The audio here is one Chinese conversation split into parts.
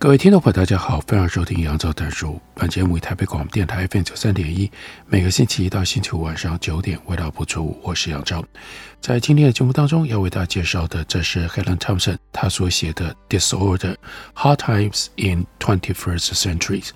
各位听众朋友，大家好，欢迎收听杨照谈书。本节目以台北广播电台 FM 九三点一，每个星期一到星期五晚上九点为大家播出。我是杨照。在今天的节目当中，要为大家介绍的，这是 Helen Thompson 她所写的《Disorder: Hard Times in Twenty-First Centuries》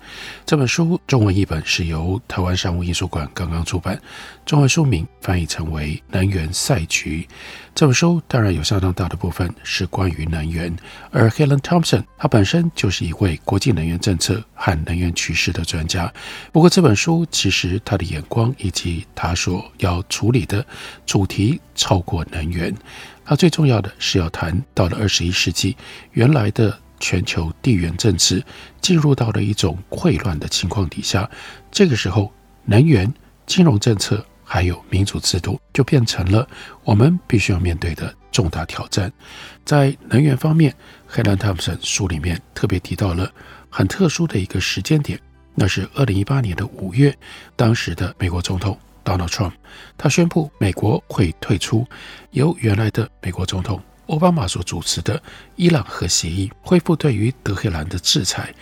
这本书。中文译本是由台湾商务印书馆刚刚出版，中文书名翻译成为《能源赛局》。这本书当然有相当大的部分是关于能源，而 Helen Thompson 她本身就是一位国际能源政策和能源趋势的专家。不过这本书其实她的眼光以及她所要处理的主题超过能源，她最重要的是要谈到了二十一世纪，原来的全球地缘政治进入到了一种溃乱的情况底下，这个时候能源、金融政策。还有民主制度，就变成了我们必须要面对的重大挑战。在能源方面黑兰汤普森书里面特别提到了很特殊的一个时间点，那是二零一八年的五月，当时的美国总统 Donald Trump 他宣布美国会退出由原来的美国总统奥巴马所主持的伊朗核协议，恢复对于德黑兰的制裁，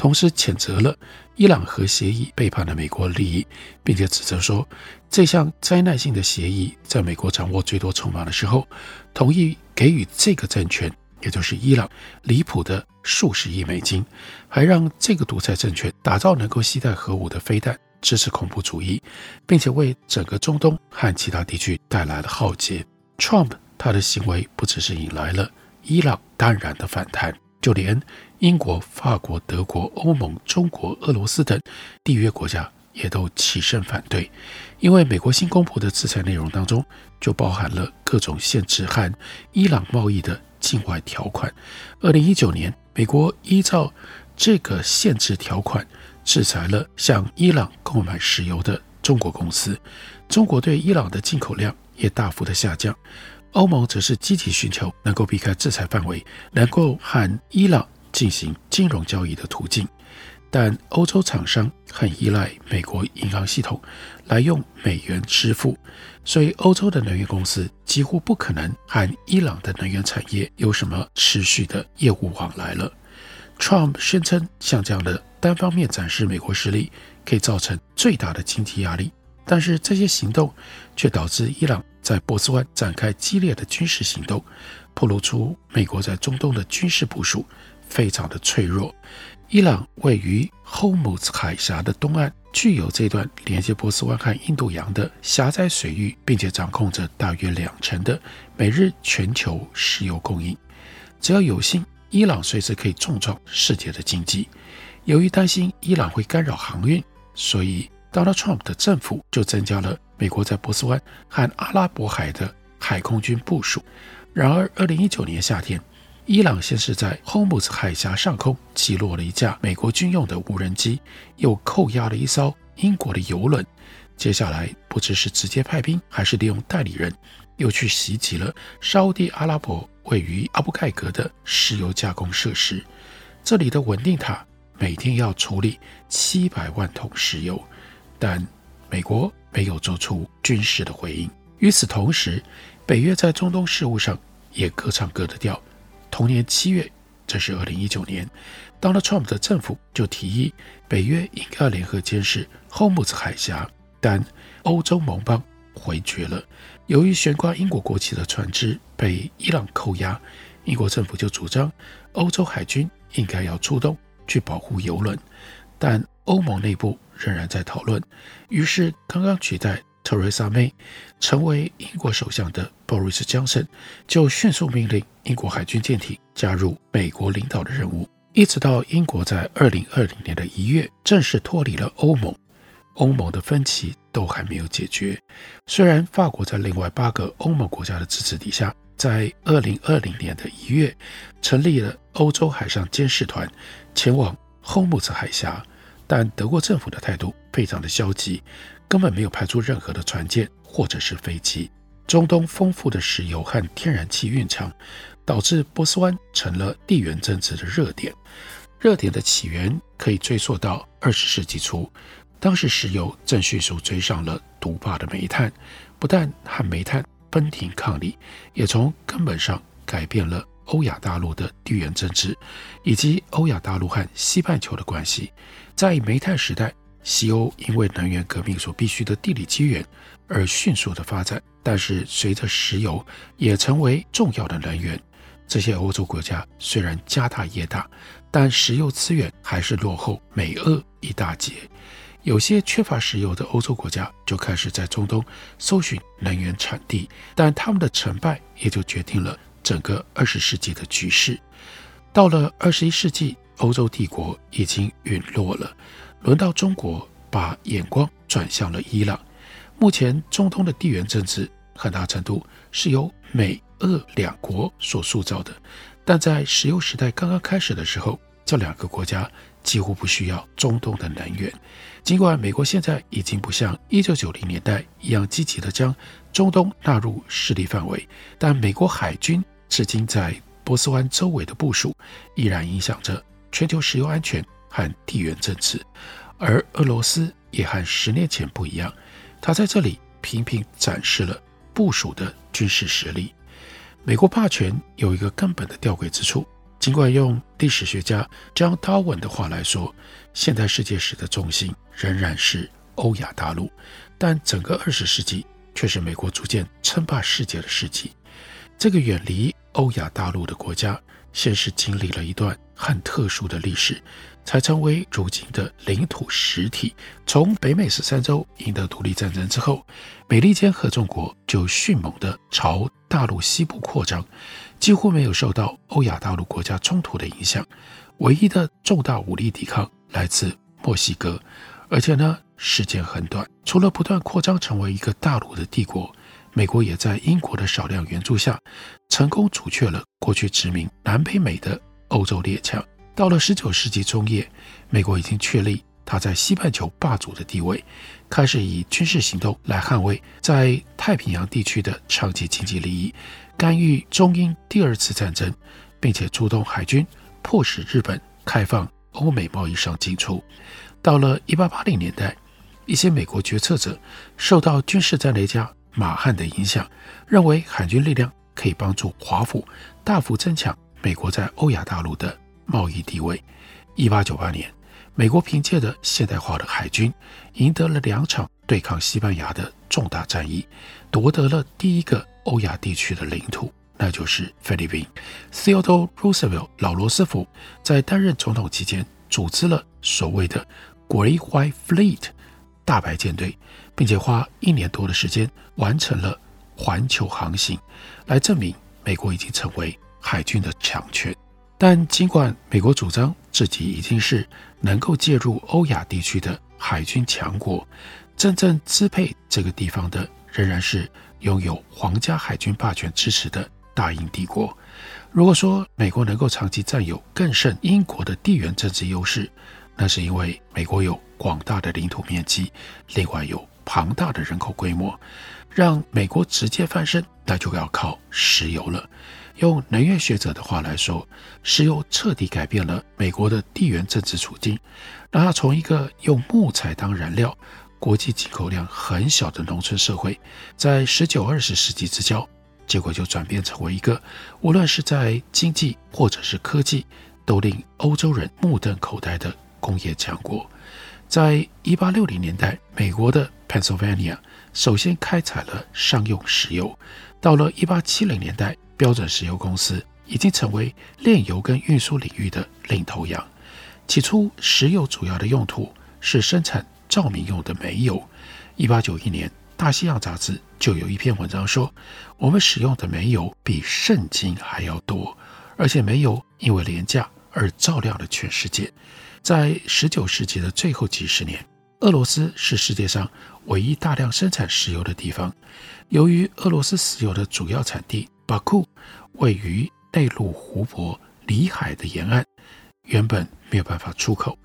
同时谴责了。伊朗核协议背叛了美国利益，并且指责说，这项灾难性的协议在美国掌握最多筹码的时候，同意给予这个政权，也就是伊朗，离谱的数十亿美金，还让这个独裁政权打造能够携带核武的飞弹，支持恐怖主义，并且为整个中东和其他地区带来了浩劫。Trump 他的行为不只是引来了伊朗淡然的反弹，就连英国、法国、德国、欧盟、中国、俄罗斯等缔约国家也都起身反对，因为美国新公布的制裁内容当中就包含了各种限制和伊朗贸易的境外条款。二零一九年，美国依照这个限制条款制裁了向伊朗购买石油的中国公司，中国对伊朗的进口量也大幅的下降。欧盟则是积极寻求能够避开制裁范围，能够和伊朗。进行金融交易的途径，但欧洲厂商很依赖美国银行系统来用美元支付，所以欧洲的能源公司几乎不可能和伊朗的能源产业有什么持续的业务往来了。Trump 宣称，像这样的单方面展示美国实力，可以造成最大的经济压力，但是这些行动却导致伊朗在波斯湾展开激烈的军事行动，暴露出美国在中东的军事部署。非常的脆弱。伊朗位于霍姆兹海峡的东岸，具有这段连接波斯湾和印度洋的狭窄水域，并且掌控着大约两成的每日全球石油供应。只要有心，伊朗随时可以重创世界的经济。由于担心伊朗会干扰航运，所以 Donald Trump 的政府就增加了美国在波斯湾和阿拉伯海的海空军部署。然而，二零一九年夏天，伊朗先是在霍姆斯海峡上空击落了一架美国军用的无人机，又扣押了一艘英国的油轮。接下来，不知是直接派兵，还是利用代理人，又去袭击了沙乌地阿拉伯位于阿布盖格的石油加工设施。这里的稳定塔每天要处理七百万桶石油，但美国没有做出军事的回应。与此同时，北约在中东事务上也各唱各的调。同年七月，这是二零一九年，Donald Trump 的政府就提议北约应该联合监视霍姆兹海峡，但欧洲盟邦回绝了。由于悬挂英国国旗的船只被伊朗扣押，英国政府就主张欧洲海军应该要出动去保护油轮，但欧盟内部仍然在讨论。于是，刚刚取代。特蕾莎梅成为英国首相的鲍里斯·强森就迅速命令英国海军舰艇加入美国领导的任务，一直到英国在二零二零年的一月正式脱离了欧盟，欧盟的分歧都还没有解决。虽然法国在另外八个欧盟国家的支持底下，在二零二零年的一月成立了欧洲海上监视团，前往荷姆斯海峡，但德国政府的态度非常的消极，根本没有派出任何的船舰或者是飞机。中东丰富的石油和天然气蕴藏，导致波斯湾成了地缘政治的热点。热点的起源可以追溯到二十世纪初。当时石油正迅速追上了独霸的煤炭，不但和煤炭分庭抗礼，也从根本上改变了欧亚大陆的地缘政治，以及欧亚大陆和西半球的关系。在煤炭时代，西欧因为能源革命所必须的地理机缘而迅速的发展，但是随着石油也成为重要的能源，这些欧洲国家虽然家大业大，但石油资源还是落后美俄一大截。有些缺乏石油的欧洲国家就开始在中东搜寻能源产地，但他们的成败也就决定了整个二十世纪的局势。到了二十一世纪，欧洲帝国已经陨落了，轮到中国把眼光转向了伊朗。目前中东的地缘政治很大程度是由美俄两国所塑造的，但在石油时代刚刚开始的时候，这两个国家几乎不需要中东的能源。尽管美国现在已经不像一九九零年代一样积极地将中东纳入势力范围，但美国海军至今在波斯湾周围的部署，依然影响着全球石油安全和地缘政治。而俄罗斯也和十年前不一样，他在这里频频展示了部署的军事实力。美国霸权有一个根本的吊诡之处。尽管用历史学家 John Darwin 的话来说，现代世界史的重心仍然是欧亚大陆，但整个二十世纪却是美国逐渐称霸世界的世纪。这个远离欧亚大陆的国家，先是经历了一段很特殊的历史，才成为如今的领土实体。从北美十三州赢得独立战争之后，美利坚合众国就迅猛地朝大陆西部扩张。几乎没有受到欧亚大陆国家冲突的影响，唯一的重大武力抵抗来自墨西哥，而且呢，时间很短。除了不断扩张成为一个大陆的帝国，美国也在英国的少量援助下，成功阻却了过去殖民南北美的欧洲列强。到了十九世纪中叶，美国已经确立他在西半球霸主的地位，开始以军事行动来捍卫在太平洋地区的长期经济利益。干预中英第二次战争，并且出动海军，迫使日本开放欧美贸易商进出。到了一八八零年代，一些美国决策者受到军事战略家马汉的影响，认为海军力量可以帮助华府大幅增强美国在欧亚大陆的贸易地位。一八九八年，美国凭借着现代化的海军，赢得了两场对抗西班牙的重大战役，夺得了第一个。欧亚地区的领土，那就是菲律宾。Theodore Roosevelt 老罗斯福在担任总统期间，组织了所谓的 Great White Fleet 大白舰队，并且花一年多的时间完成了环球航行，来证明美国已经成为海军的强权。但尽管美国主张自己已经是能够介入欧亚地区的海军强国，真正支配这个地方的仍然是。拥有皇家海军霸权支持的大英帝国，如果说美国能够长期占有更胜英国的地缘政治优势，那是因为美国有广大的领土面积，另外有庞大的人口规模，让美国直接翻身，那就要靠石油了。用能源学者的话来说，石油彻底改变了美国的地缘政治处境，让它从一个用木材当燃料。国际进口量很小的农村社会，在十九二十世纪之交，结果就转变成为一个无论是在经济或者是科技，都令欧洲人目瞪口呆的工业强国。在一八六零年代，美国的 Pennsylvania 首先开采了商用石油。到了一八七零年代，标准石油公司已经成为炼油跟运输领域的领头羊。起初，石油主要的用途是生产。照明用的煤油，一八九一年，《大西洋》杂志就有一篇文章说，我们使用的煤油比圣经还要多，而且煤油因为廉价而照亮了全世界。在十九世纪的最后几十年，俄罗斯是世界上唯一大量生产石油的地方。由于俄罗斯石油的主要产地巴库位于内陆湖泊里海的沿岸，原本没有办法出口。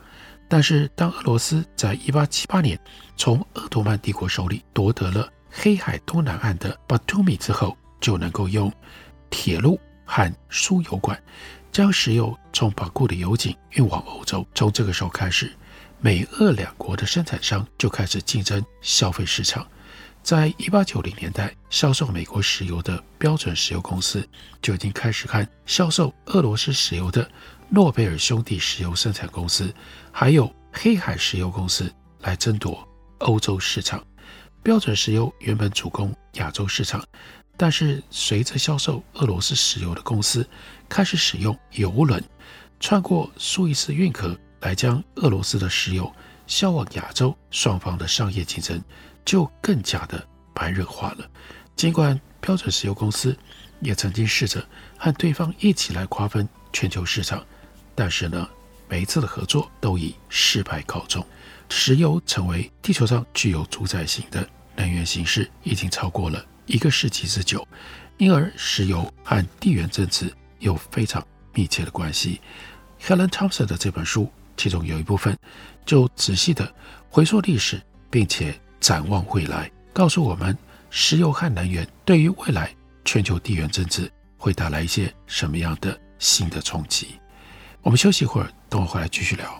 但是，当俄罗斯在1878年从鄂图曼帝国手里夺得了黑海东南岸的巴图米之后，就能够用铁路和输油管将石油从巴库的油井运往欧洲。从这个时候开始，美俄两国的生产商就开始竞争消费市场。在1890年代，销售美国石油的标准石油公司就已经开始看销售俄罗斯石油的诺贝尔兄弟石油生产公司，还有黑海石油公司来争夺欧洲市场。标准石油原本主攻亚洲市场，但是随着销售俄罗斯石油的公司开始使用油轮穿过苏伊士运河来将俄罗斯的石油销往亚洲，双方的商业竞争就更加的白热化了。尽管标准石油公司也曾经试着和对方一起来瓜分全球市场，但是呢，每一次的合作都以失败告终。石油成为地球上具有主宰性的能源形式，已经超过了一个世纪之久，因而石油和地缘政治有非常密切的关系。Helen Thompson 的这本书，其中有一部分就仔细地回溯历史，并且展望未来，告诉我们石油和能源对于未来全球地缘政治会带来一些什么样的新的冲击。我们休息一会儿，等我回来继续聊。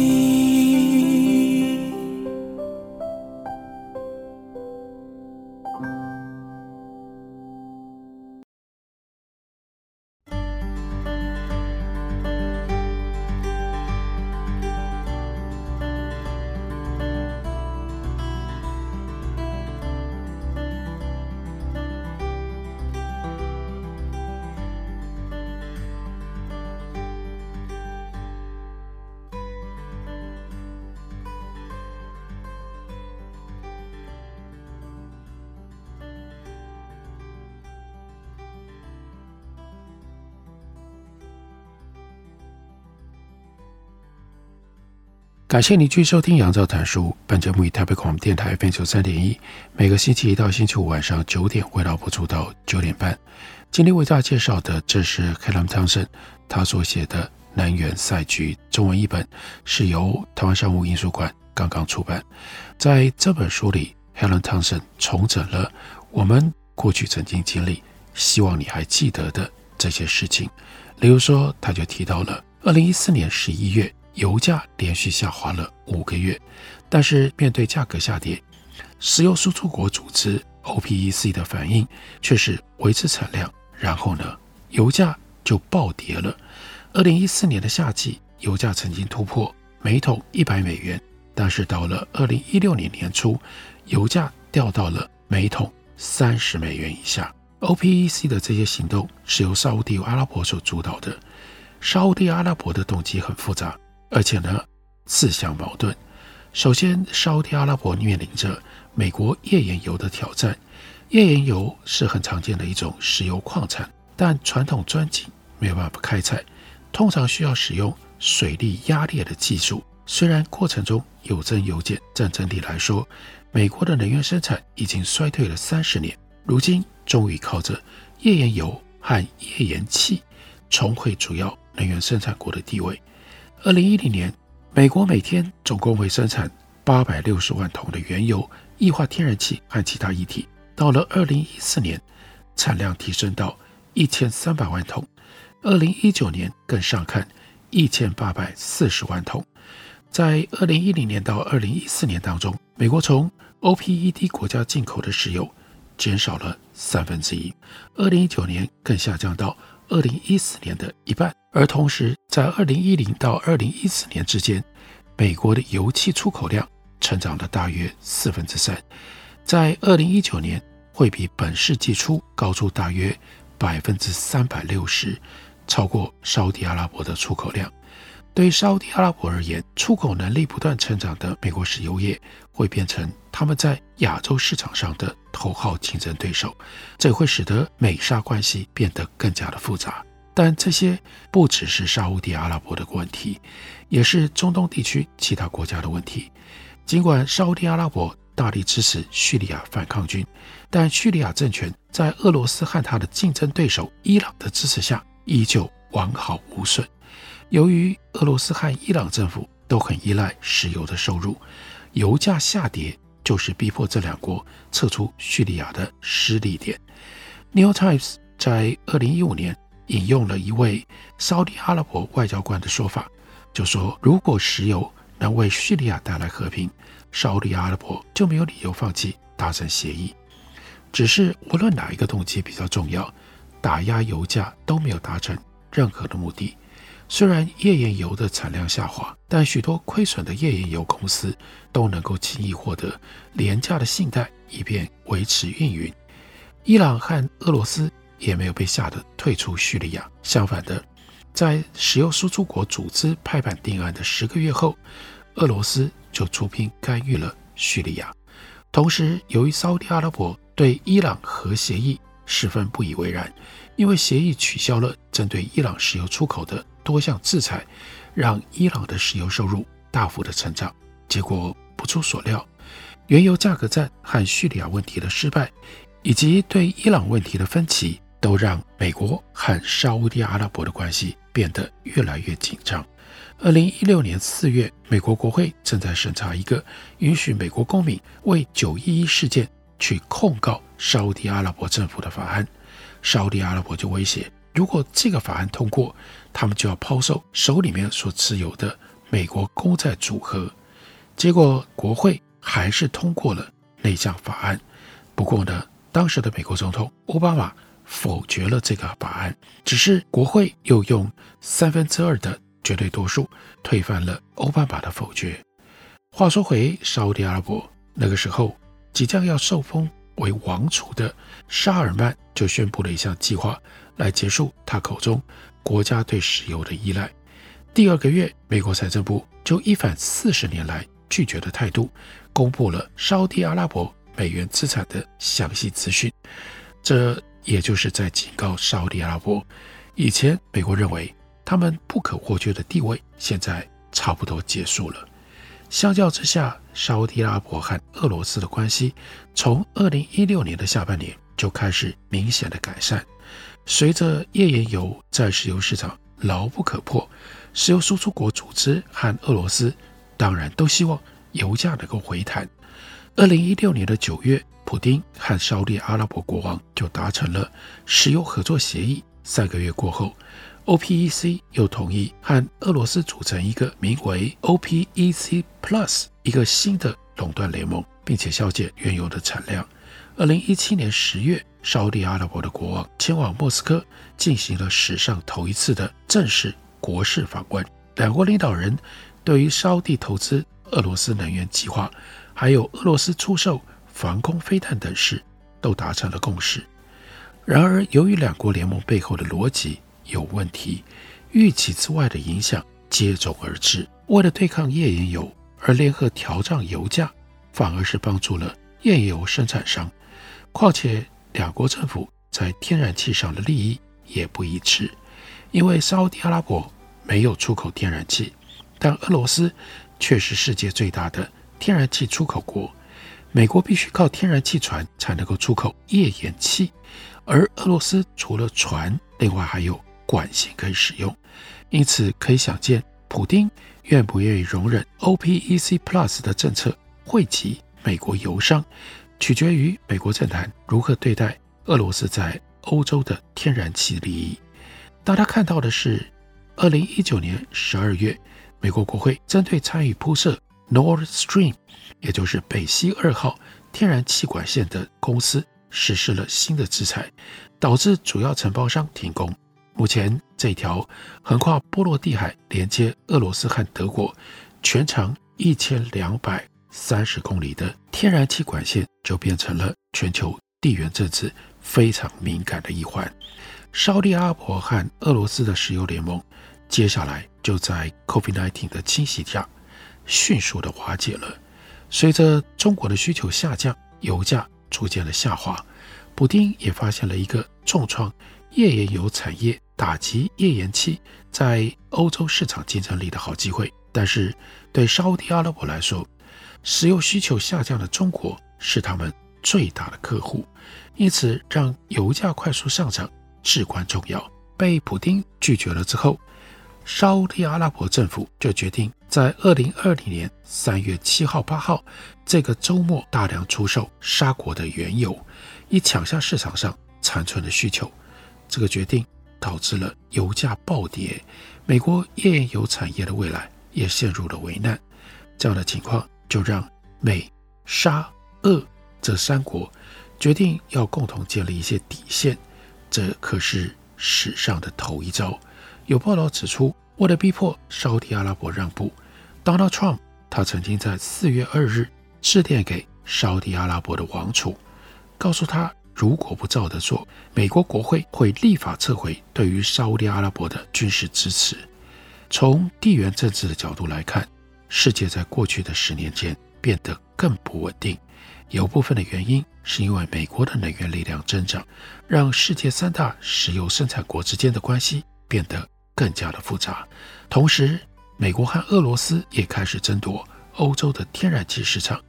感谢你继续收听《杨照谈书》。本节目以台北广播电台 FM 九三点一，每个星期一到星期五晚上九点，为大家播出到九点半。今天为大家介绍的，这是 Helen Thompson 他所写的《南园赛局》中文译本，是由台湾商务印书馆刚刚出版。在这本书里，Helen Thompson 重整了我们过去曾经经历，希望你还记得的这些事情。例如说，他就提到了二零一四年十一月。油价连续下滑了五个月，但是面对价格下跌石油输出国组织 OPEC 的反应却是维持产量，然后呢，油价就暴跌了。二零一四年的夏季，油价曾经突破每桶一百美元，但是到了二零一六年年初，油价掉到了每桶三十美元以下。OPEC 的这些行动是由沙乌地阿拉伯所主导的。沙乌地阿拉伯的动机很复杂，而且呢，自相矛盾。首先，沙特阿拉伯面临着美国页岩油的挑战。页岩油是很常见的一种石油矿产，但传统钻井没有办法开采，通常需要使用水力压裂的技术。虽然过程中有增有减，但整体来说，美国的能源生产已经衰退了三十年。如今，终于靠着页岩油和页岩气重回主要能源生产国的地位。二零一零年，美国每天总共会生产八百六十万桶的原油、液化天然气和其他液体。到了二零一四年，产量提升到一千三百万桶；二零一九年更上看一千八百四十万桶。在二零一零年到二零一四年当中，美国从 OPEC 国家进口的石油减少了三分之一，二零一九年更下降到二零一四年的一半。而同时，在二零一零到二零一四年之间，美国的油气出口量成长了大约四分之三，在二零一九年会比本世纪初高出大约百分之三百六十，超过沙特阿拉伯的出口量。对沙乌地阿拉伯而言，出口能力不断成长的美国石油业会变成他们在亚洲市场上的头号竞争对手，这会使得美沙关系变得更加的复杂。但这些不只是沙乌地阿拉伯的问题，也是中东地区其他国家的问题。尽管沙乌地阿拉伯大力支持叙利亚反抗军，但叙利亚政权在俄罗斯和他的竞争对手伊朗的支持下，依旧完好无损。由于俄罗斯和伊朗政府都很依赖石油的收入，油价下跌就是逼迫这两国撤出叙利亚的施力点。《New Times》在二零一五年引用了一位沙乌地阿拉伯外交官的说法，就说如果石油能为叙利亚带来和平，沙乌地阿拉伯就没有理由放弃达成协议。只是无论哪一个动机比较重要，打压油价都没有达成任何的目的。虽然页岩油的产量下滑，但许多亏损的页岩油公司都能够轻易获得廉价的信贷，以便维持运营。伊朗和俄罗斯也没有被吓得退出叙利亚。相反的，在石油输出国组织拍板定案的十个月后，俄罗斯就出兵干预了叙利亚。同时，由于沙乌地阿拉伯对伊朗核协议十分不以为然，因为协议取消了针对伊朗石油出口的多项制裁，让伊朗的石油收入大幅的成长。结果不出所料，原油价格战和叙利亚问题的失败，以及对伊朗问题的分歧，都让美国和沙乌地阿拉伯的关系变得越来越紧张。二零一六年四月，美国国会正在审查一个允许美国公民为九一一事件去控告沙乌地阿拉伯政府的法案。沙乌地阿拉伯就威胁，如果这个法案通过，他们就要抛售手里面所持有的美国公债组合。结果国会还是通过了那项法案。不过呢，当时的美国总统奥巴马否决了这个法案，只是国会又用三分之二的绝对多数推翻了奥巴马的否决。话说回沙乌地阿拉伯，那个时候即将要受封为王储的沙尔曼就宣布了一项计划，来结束他口中国家对石油的依赖。第二个月，美国财政部就一反四十年来拒绝的态度，公布了沙乌地阿拉伯美元资产的详细资讯。这也就是在警告沙乌地阿拉伯，以前美国认为他们不可或缺的地位，现在差不多结束了。相较之下，沙乌地阿拉伯和俄罗斯的关系从二零一六年的下半年就开始明显的改善。随着页岩油在石油市场牢不可破，石油输出国组织和俄罗斯当然都希望油价能够回弹。二零一六年的九月，普丁和沙乌地阿拉伯国王就达成了石油合作协议。三个月过后，OPEC 又同意和俄罗斯组成一个名为 OPEC Plus 一个新的垄断联盟，并且削减原油的产量。二零一七年十月，沙乌地阿拉伯的国王前往莫斯科，进行了史上头一次的正式国事访问。两国领导人对于沙地投资俄罗斯能源计划，还有俄罗斯出售防空飞弹等事，都达成了共识。然而，由于两国联盟背后的逻辑有问题，预期之外的影响接踵而至。为了对抗页岩油而联合调涨油价，反而是帮助了页岩油生产商。况且，两国政府在天然气上的利益也不一致，因为沙乌地阿拉伯没有出口天然气，但俄罗斯却是世界最大的天然气出口国。美国必须靠天然气船才能够出口页岩气。而俄罗斯除了船，另外还有管线可以使用，因此可以想见，普丁愿不愿意容忍 OPEC Plus 的政策惠及美国油商，取决于美国政坛如何对待俄罗斯在欧洲的天然气利益。大家看到的是，二零一九年十二月，美国国会针对参与铺设 Nord Stream，也就是北溪二号天然气管线的公司。实施了新的制裁，导致主要承包商停工。目前，这条横跨波罗的海、连接俄罗斯和德国、全长一千两百三十公里的天然气管线，就变成了全球地缘政治非常敏感的一环。沙乌地阿拉伯和俄罗斯的石油联盟，接下来就在 COVID-19 的侵袭下，迅速的瓦解了。随着中国的需求下降，油价。逐渐的下滑，普丁也发现了一个重创页岩油产业、打击页岩气在欧洲市场竞争力的好机会。但是，对沙乌地阿拉伯来说，石油需求下降的中国是他们最大的客户，因此让油价快速上涨至关重要。被普丁拒绝了之后，沙乌地阿拉伯政府就决定在二零二零年三月七号、八号这个周末大量出售沙国的原油，以抢下市场上残存的需求。这个决定导致了油价暴跌，美国页岩油产业的未来也陷入了危难。这样的情况就让美、沙、俄这三国决定要共同建立一些底线，这可是史上的头一遭。有报道指出，为了逼迫沙乌地阿拉伯让步，Donald Trump 他曾经在四月二日致电给沙乌地阿拉伯的王储，告诉他如果不照着做，美国国会会立法撤回对于沙乌地阿拉伯的军事支持。从地缘政治的角度来看，世界在过去的十年间变得更不稳定，有部分的原因是因为美国的能源力量增长，让世界三大石油生产国之间的关系变得。更加的复杂，同时，美国和俄罗斯也开始争夺欧洲的天然气市场，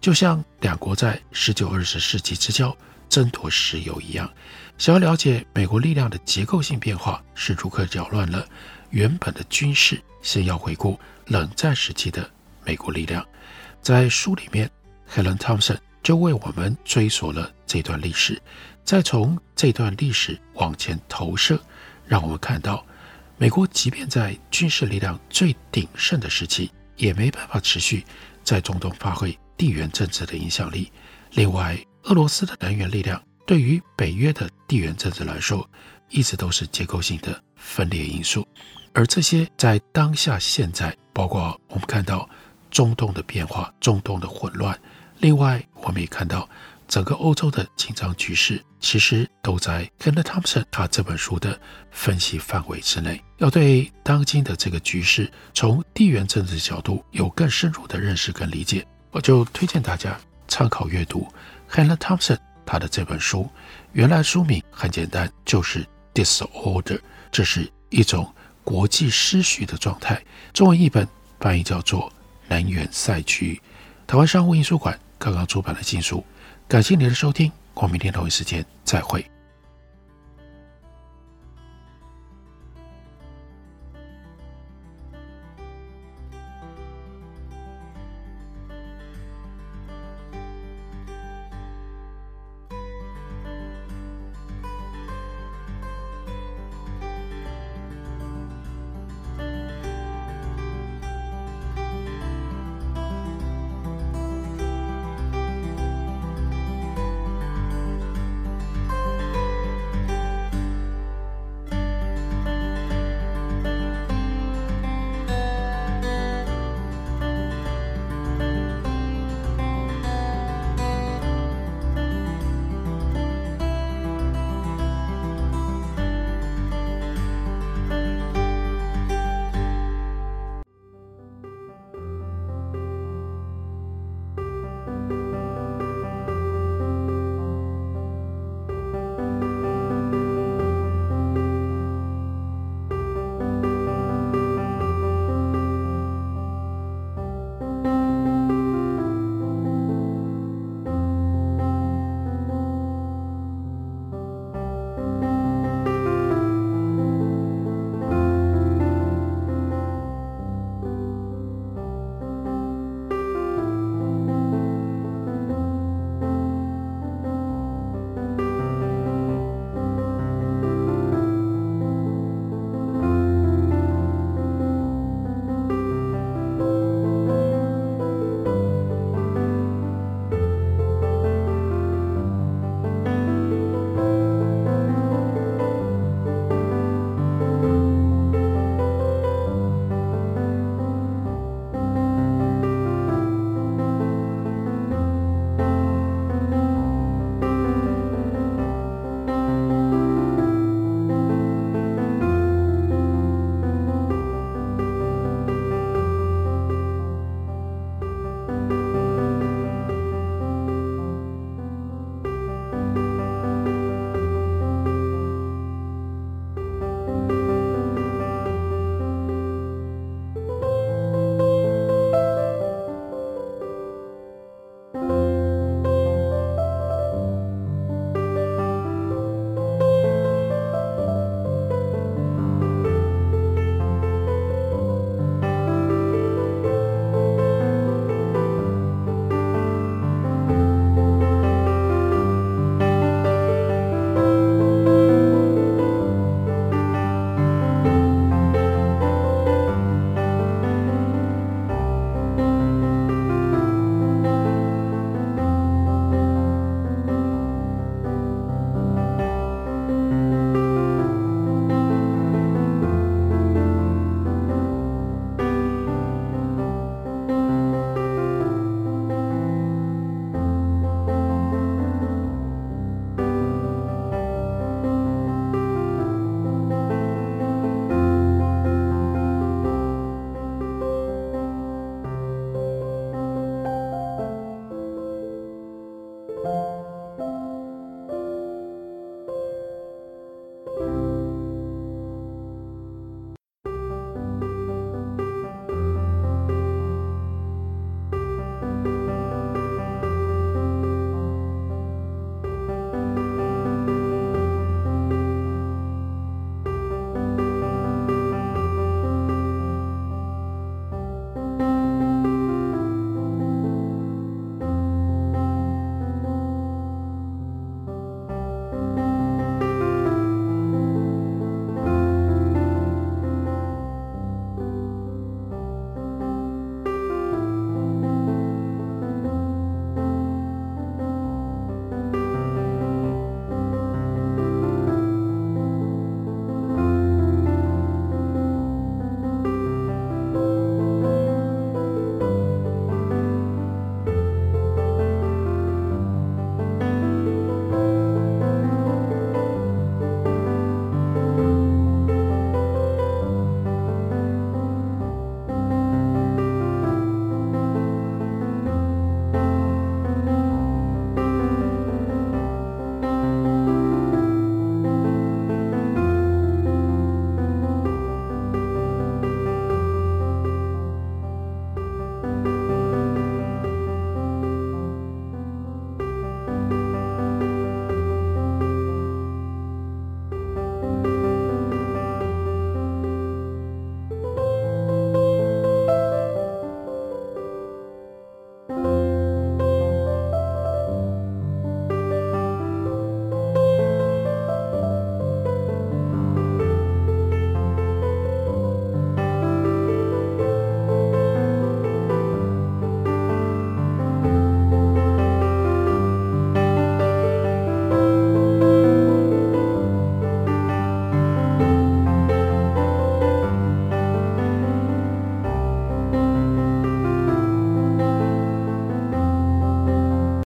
就像两国在十九、二十世纪之交争夺石油一样。想要了解美国力量的结构性变化是如何扰乱了原本的军事，先要回顾冷战时期的美国力量。在书里面，Helen Thompson 就为我们追溯了这段历史，再从这段历史往前投射，让我们看到。美国即便在军事力量最鼎盛的时期，也没办法持续在中东发挥地缘政治的影响力。另外，俄罗斯的能源力量对于北约的地缘政治来说，一直都是结构性的分裂因素。而这些在当下现在，包括我们看到中东的变化、中东的混乱，另外我们也看到。整个欧洲的紧张局势，其实都在 Helen Thompson 他这本书的分析范围之内。要对当今的这个局势，从地缘政治角度有更深入的认识跟理解，我就推荐大家参考阅读 Helen Thompson 他的这本书。原来书名很简单，就是 Disorder，这是一种国际失序的状态。中文译本翻译叫做能源赛局。台湾商务印书馆刚刚出版的新书。感谢您的收听，我们明天同一时间再会。